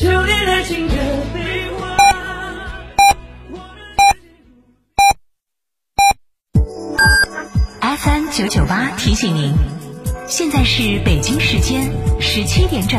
秋天的清澈飞花。FM 九九八提醒您，现在是北京时间十七点整。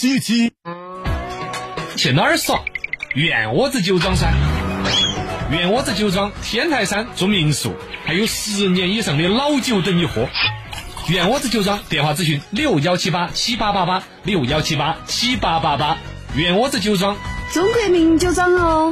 姐姐，去哪儿耍？院窝子酒庄噻！院窝子酒庄天台山住民宿，还有十年以上的老酒等你喝。院窝子酒庄电话咨询：六幺七八七八八八六幺七八七八八八。院窝子酒庄，中国名酒庄哦。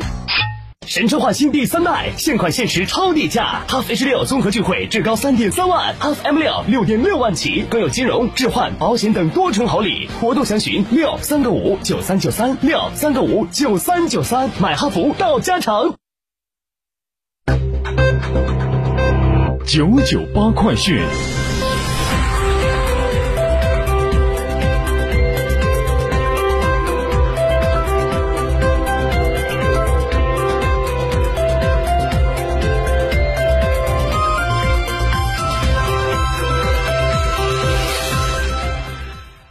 神车焕新第三代，现款限时超低价哈弗 H 六综合钜惠至高三点三万哈弗 M 六六点六万起，更有金融、置换、保险等多重好礼。活动详询六三个五九三九三六三个五九三九三，买哈弗到家城。九九八快讯。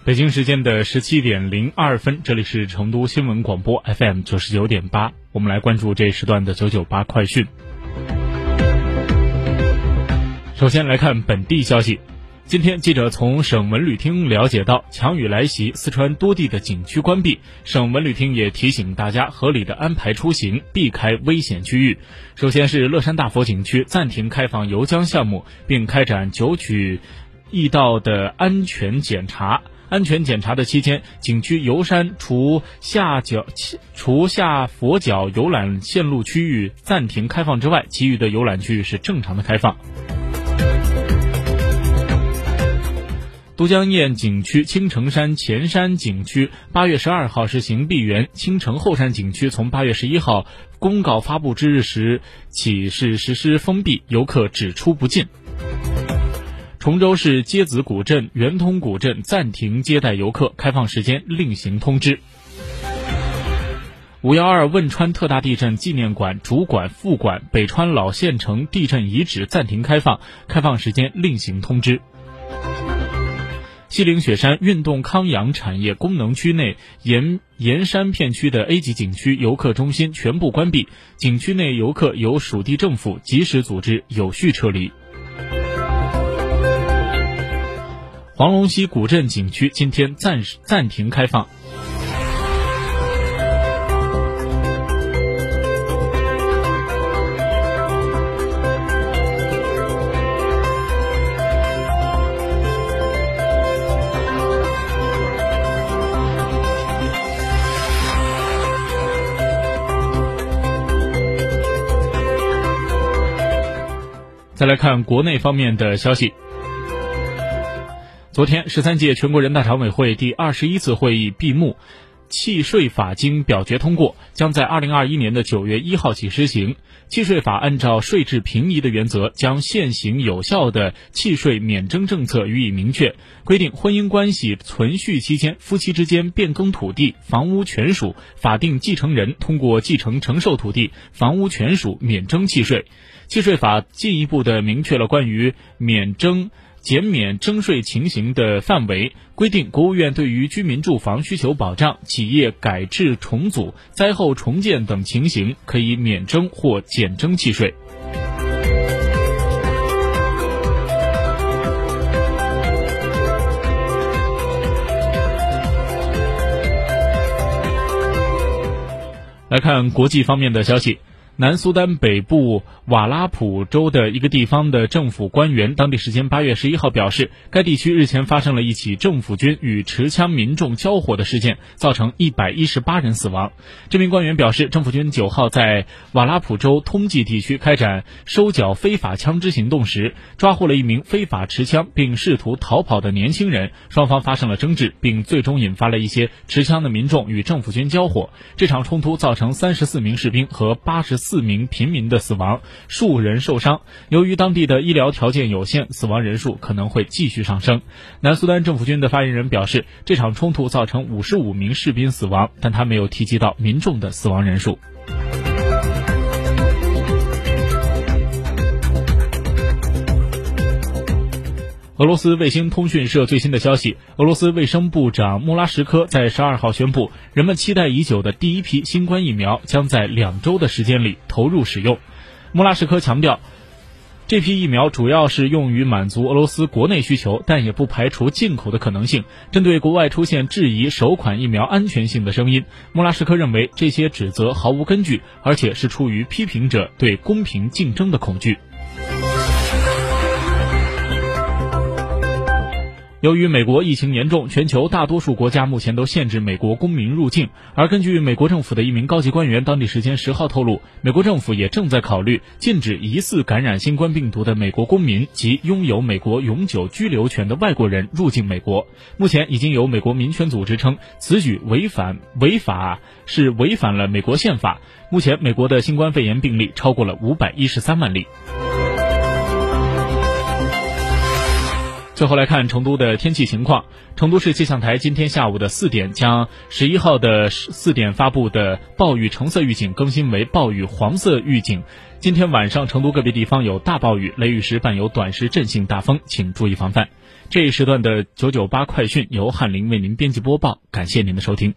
北京时间的十七点零二分，这里是成都新闻广播 FM 九十九点八，我们来关注这时段的九九八快讯。首先来看本地消息，今天记者从省文旅厅了解到，强雨来袭，四川多地的景区关闭，省文旅厅也提醒大家合理的安排出行，避开危险区域。首先是乐山大佛景区暂停开放游江项目，并开展九曲驿道的安全检查。安全检查的期间，景区游山除下脚除下佛脚游览线路区域暂停开放之外，其余的游览区域是正常的开放。都江堰景区青城山前山景区八月十二号实行闭园，青城后山景区从八月十一号公告发布之日时起是实施封闭，游客只出不进。崇州市街子古镇、圆通古镇暂停接待游客，开放时间另行通知。五幺二汶川特大地震纪念馆主馆、副馆北川老县城地震遗址暂停开放，开放时间另行通知。西岭雪山运动康养产业功能区内沿沿山片区的 A 级景区游客中心全部关闭，景区内游客由属地政府及时组织有序撤离。黄龙溪古镇景区今天暂时暂停开放。再来看国内方面的消息。昨天，十三届全国人大常委会第二十一次会议闭幕，契税法经表决通过，将在二零二一年的九月一号起施行。契税法按照税制平移的原则，将现行有效的契税免征政策予以明确，规定婚姻关系存续期间，夫妻之间变更土地、房屋权属，法定继承人通过继承承受土地、房屋权属免征契税。契税法进一步的明确了关于免征。减免征税情形的范围规定，国务院对于居民住房需求保障、企业改制重组、灾后重建等情形，可以免征或减征契税。来看国际方面的消息。南苏丹北部瓦拉普州的一个地方的政府官员，当地时间八月十一号表示，该地区日前发生了一起政府军与持枪民众交火的事件，造成一百一十八人死亡。这名官员表示，政府军九号在瓦拉普州通济地区开展收缴非法枪支行动时，抓获了一名非法持枪并试图逃跑的年轻人，双方发生了争执，并最终引发了一些持枪的民众与政府军交火。这场冲突造成三十四名士兵和八十四名平民的死亡，数人受伤。由于当地的医疗条件有限，死亡人数可能会继续上升。南苏丹政府军的发言人表示，这场冲突造成五十五名士兵死亡，但他没有提及到民众的死亡人数。俄罗斯卫星通讯社最新的消息：俄罗斯卫生部长穆拉什科在十二号宣布，人们期待已久的第一批新冠疫苗将在两周的时间里投入使用。穆拉什科强调，这批疫苗主要是用于满足俄罗斯国内需求，但也不排除进口的可能性。针对国外出现质疑首款疫苗安全性的声音，穆拉什科认为这些指责毫无根据，而且是出于批评者对公平竞争的恐惧。由于美国疫情严重，全球大多数国家目前都限制美国公民入境。而根据美国政府的一名高级官员当地时间十号透露，美国政府也正在考虑禁止疑似感染新冠病毒的美国公民及拥有美国永久居留权的外国人入境美国。目前已经有美国民权组织称，此举违反违法是违反了美国宪法。目前，美国的新冠肺炎病例超过了五百一十三万例。最后来看成都的天气情况。成都市气象台今天下午的四点将十一号的四点发布的暴雨橙色预警更新为暴雨黄色预警。今天晚上成都个别地方有大暴雨，雷雨时伴有短时阵性大风，请注意防范。这一时段的九九八快讯由翰林为您编辑播报，感谢您的收听。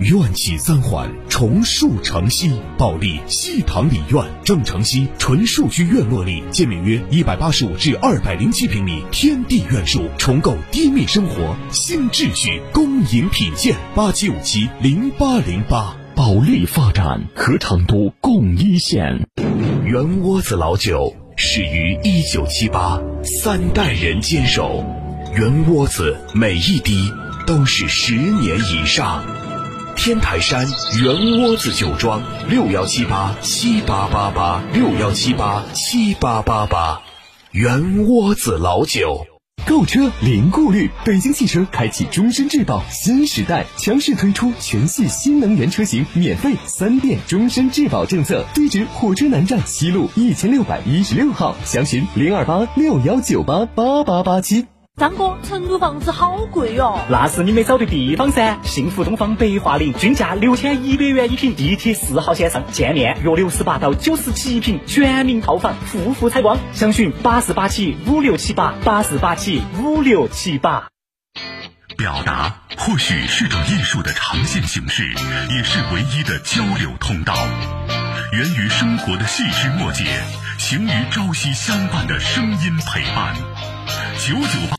院企三环重塑城西，保利西塘里院，正城西纯数据院落里，建面约一百八十五至二百零七平米天地院墅，重构低密生活新秩序，恭迎品鉴。八七五七零八零八，保利发展和成都共一线。圆窝子老酒始于一九七八，三代人坚守，圆窝子每一滴都是十年以上。天台山圆窝子酒庄六幺七八七八八八六幺七八七八八八，圆窝子老酒。购车零顾虑，北京汽车开启终身质保新时代，强势推出全系新能源车型免费三电终身质保政策。地址：火车南站西路一千六百一十六号，详询零二八六幺九八八八八七。张哥，成都房子好贵哟！那是你没找对地方噻！幸福东方北桦林均价六千一百元一平，地铁四号线上，建面约六十八到九十七平，全民套房，户户采光。详询八四八七五六七八八四八七五六七八。表达或许是种艺术的呈现形式，也是唯一的交流通道。源于生活的细枝末节，行于朝夕相伴的声音陪伴。九九八。